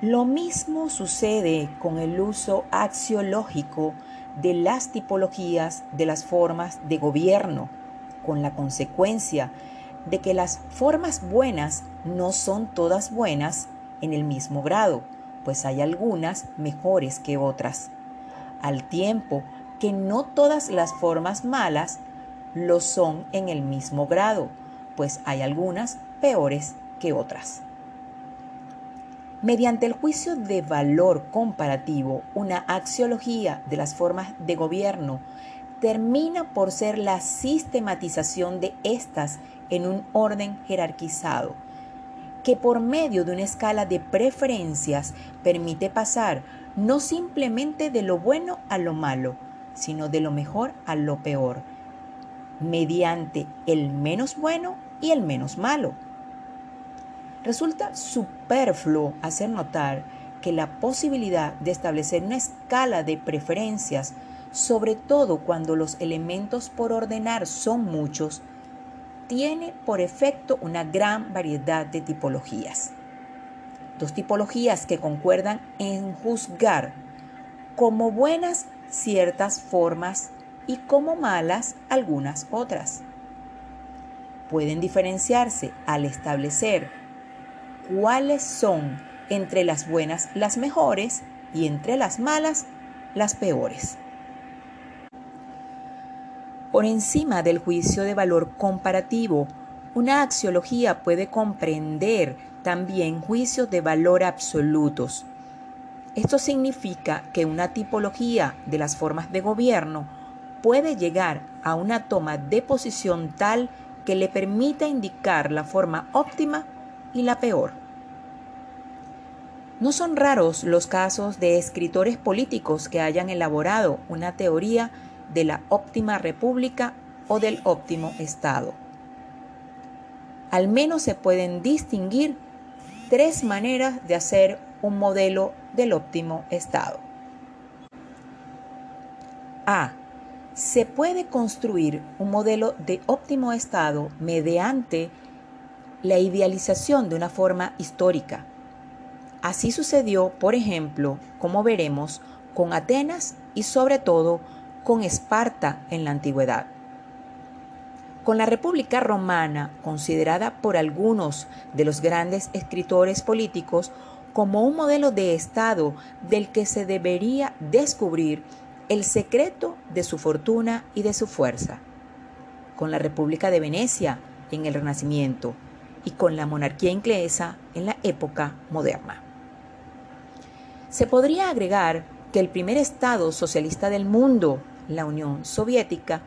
Lo mismo sucede con el uso axiológico de las tipologías de las formas de gobierno, con la consecuencia de que las formas buenas no son todas buenas en el mismo grado, pues hay algunas mejores que otras, al tiempo que no todas las formas malas lo son en el mismo grado, pues hay algunas peores que otras. Mediante el juicio de valor comparativo, una axiología de las formas de gobierno termina por ser la sistematización de estas en un orden jerarquizado, que por medio de una escala de preferencias permite pasar no simplemente de lo bueno a lo malo, sino de lo mejor a lo peor, mediante el menos bueno y el menos malo Resulta superfluo hacer notar que la posibilidad de establecer una escala de preferencias, sobre todo cuando los elementos por ordenar son muchos, tiene por efecto una gran variedad de tipologías. Dos tipologías que concuerdan en juzgar como buenas ciertas formas y como malas algunas otras. Pueden diferenciarse al establecer cuáles son entre las buenas las mejores y entre las malas las peores. Por encima del juicio de valor comparativo, una axiología puede comprender también juicios de valor absolutos. Esto significa que una tipología de las formas de gobierno puede llegar a una toma de posición tal que le permita indicar la forma óptima y la peor. No son raros los casos de escritores políticos que hayan elaborado una teoría de la óptima república o del óptimo Estado. Al menos se pueden distinguir tres maneras de hacer un modelo del óptimo Estado. A. Se puede construir un modelo de óptimo Estado mediante la idealización de una forma histórica. Así sucedió, por ejemplo, como veremos, con Atenas y sobre todo con Esparta en la antigüedad. Con la República Romana, considerada por algunos de los grandes escritores políticos como un modelo de Estado del que se debería descubrir el secreto de su fortuna y de su fuerza. Con la República de Venecia en el Renacimiento, y con la monarquía inglesa en la época moderna. Se podría agregar que el primer Estado socialista del mundo, la Unión Soviética,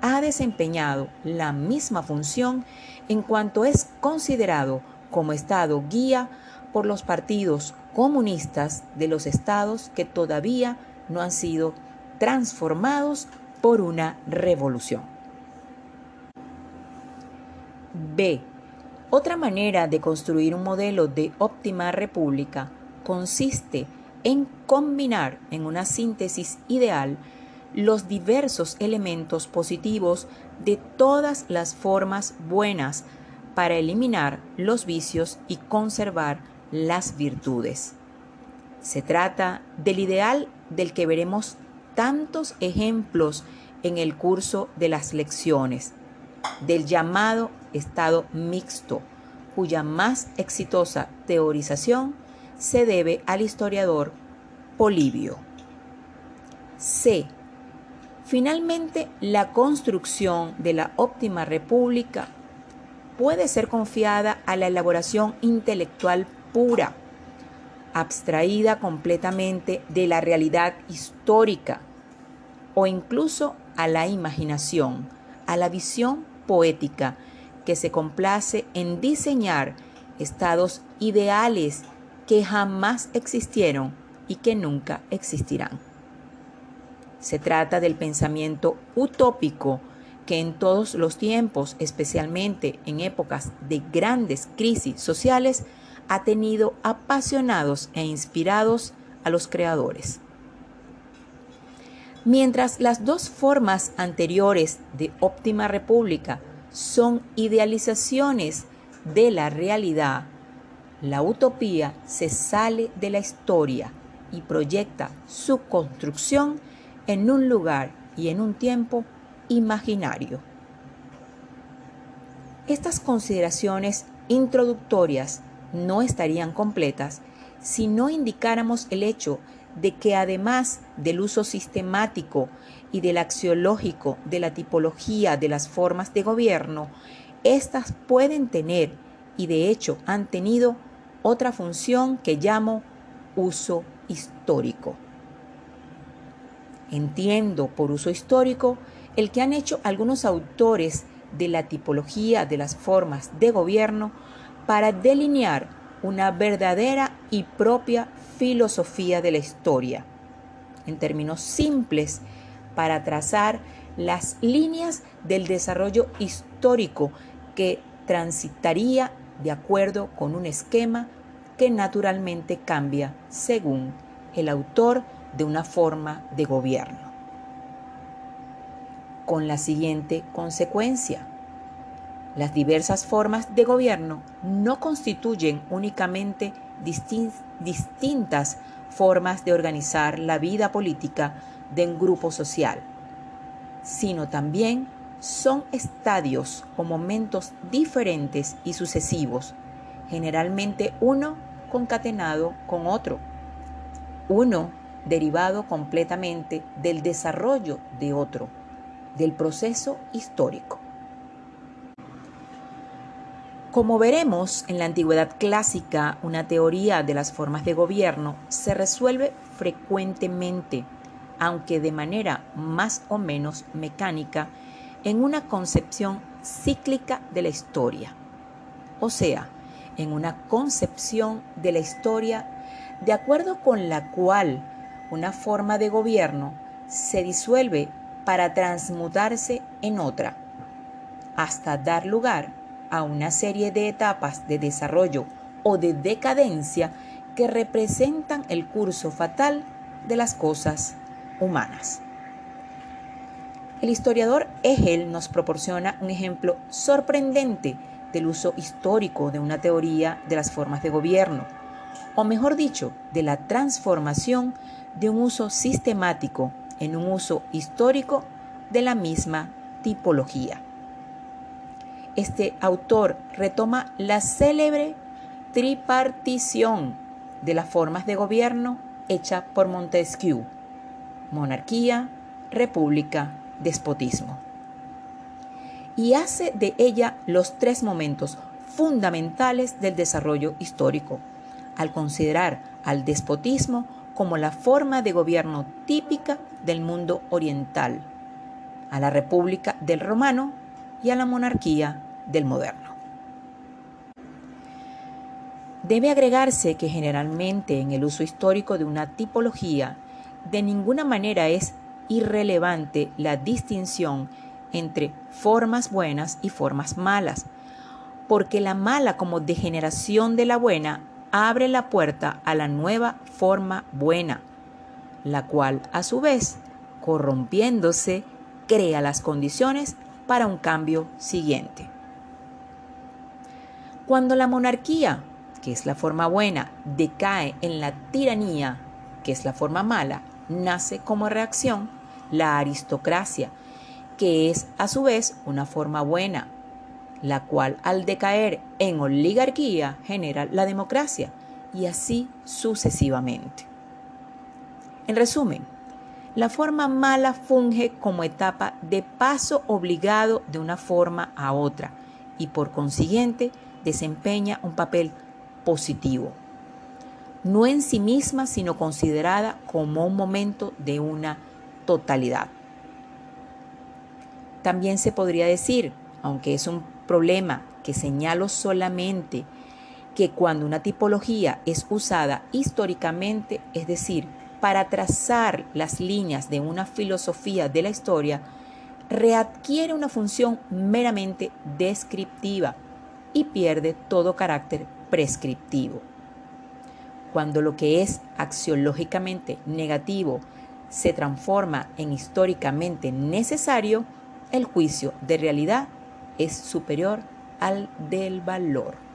ha desempeñado la misma función en cuanto es considerado como Estado guía por los partidos comunistas de los estados que todavía no han sido transformados por una revolución. B. Otra manera de construir un modelo de óptima república consiste en combinar en una síntesis ideal los diversos elementos positivos de todas las formas buenas para eliminar los vicios y conservar las virtudes. Se trata del ideal del que veremos tantos ejemplos en el curso de las lecciones, del llamado estado mixto, cuya más exitosa teorización se debe al historiador Polibio. C. Finalmente, la construcción de la óptima república puede ser confiada a la elaboración intelectual pura, abstraída completamente de la realidad histórica o incluso a la imaginación, a la visión poética que se complace en diseñar estados ideales que jamás existieron y que nunca existirán. Se trata del pensamiento utópico que en todos los tiempos, especialmente en épocas de grandes crisis sociales, ha tenido apasionados e inspirados a los creadores. Mientras las dos formas anteriores de óptima república son idealizaciones de la realidad, la utopía se sale de la historia y proyecta su construcción en un lugar y en un tiempo imaginario. Estas consideraciones introductorias no estarían completas si no indicáramos el hecho de que además del uso sistemático y del axiológico de la tipología de las formas de gobierno, éstas pueden tener y de hecho han tenido otra función que llamo uso histórico. Entiendo por uso histórico el que han hecho algunos autores de la tipología de las formas de gobierno para delinear una verdadera y propia filosofía de la historia, en términos simples, para trazar las líneas del desarrollo histórico que transitaría de acuerdo con un esquema que naturalmente cambia según el autor de una forma de gobierno. Con la siguiente consecuencia. Las diversas formas de gobierno no constituyen únicamente distintas formas de organizar la vida política de un grupo social, sino también son estadios o momentos diferentes y sucesivos, generalmente uno concatenado con otro, uno derivado completamente del desarrollo de otro, del proceso histórico. Como veremos, en la antigüedad clásica, una teoría de las formas de gobierno se resuelve frecuentemente, aunque de manera más o menos mecánica, en una concepción cíclica de la historia, o sea, en una concepción de la historia de acuerdo con la cual una forma de gobierno se disuelve para transmutarse en otra, hasta dar lugar a una serie de etapas de desarrollo o de decadencia que representan el curso fatal de las cosas humanas. El historiador Hegel nos proporciona un ejemplo sorprendente del uso histórico de una teoría de las formas de gobierno, o mejor dicho, de la transformación de un uso sistemático en un uso histórico de la misma tipología este autor retoma la célebre tripartición de las formas de gobierno hecha por Montesquieu, monarquía, república, despotismo. Y hace de ella los tres momentos fundamentales del desarrollo histórico, al considerar al despotismo como la forma de gobierno típica del mundo oriental, a la república del romano y a la monarquía del moderno. Debe agregarse que generalmente en el uso histórico de una tipología de ninguna manera es irrelevante la distinción entre formas buenas y formas malas, porque la mala como degeneración de la buena abre la puerta a la nueva forma buena, la cual a su vez, corrompiéndose, crea las condiciones para un cambio siguiente. Cuando la monarquía, que es la forma buena, decae en la tiranía, que es la forma mala, nace como reacción la aristocracia, que es a su vez una forma buena, la cual al decaer en oligarquía genera la democracia y así sucesivamente. En resumen, la forma mala funge como etapa de paso obligado de una forma a otra y por consiguiente desempeña un papel positivo, no en sí misma, sino considerada como un momento de una totalidad. También se podría decir, aunque es un problema que señalo solamente, que cuando una tipología es usada históricamente, es decir, para trazar las líneas de una filosofía de la historia, readquiere una función meramente descriptiva y pierde todo carácter prescriptivo. Cuando lo que es axiológicamente negativo se transforma en históricamente necesario, el juicio de realidad es superior al del valor.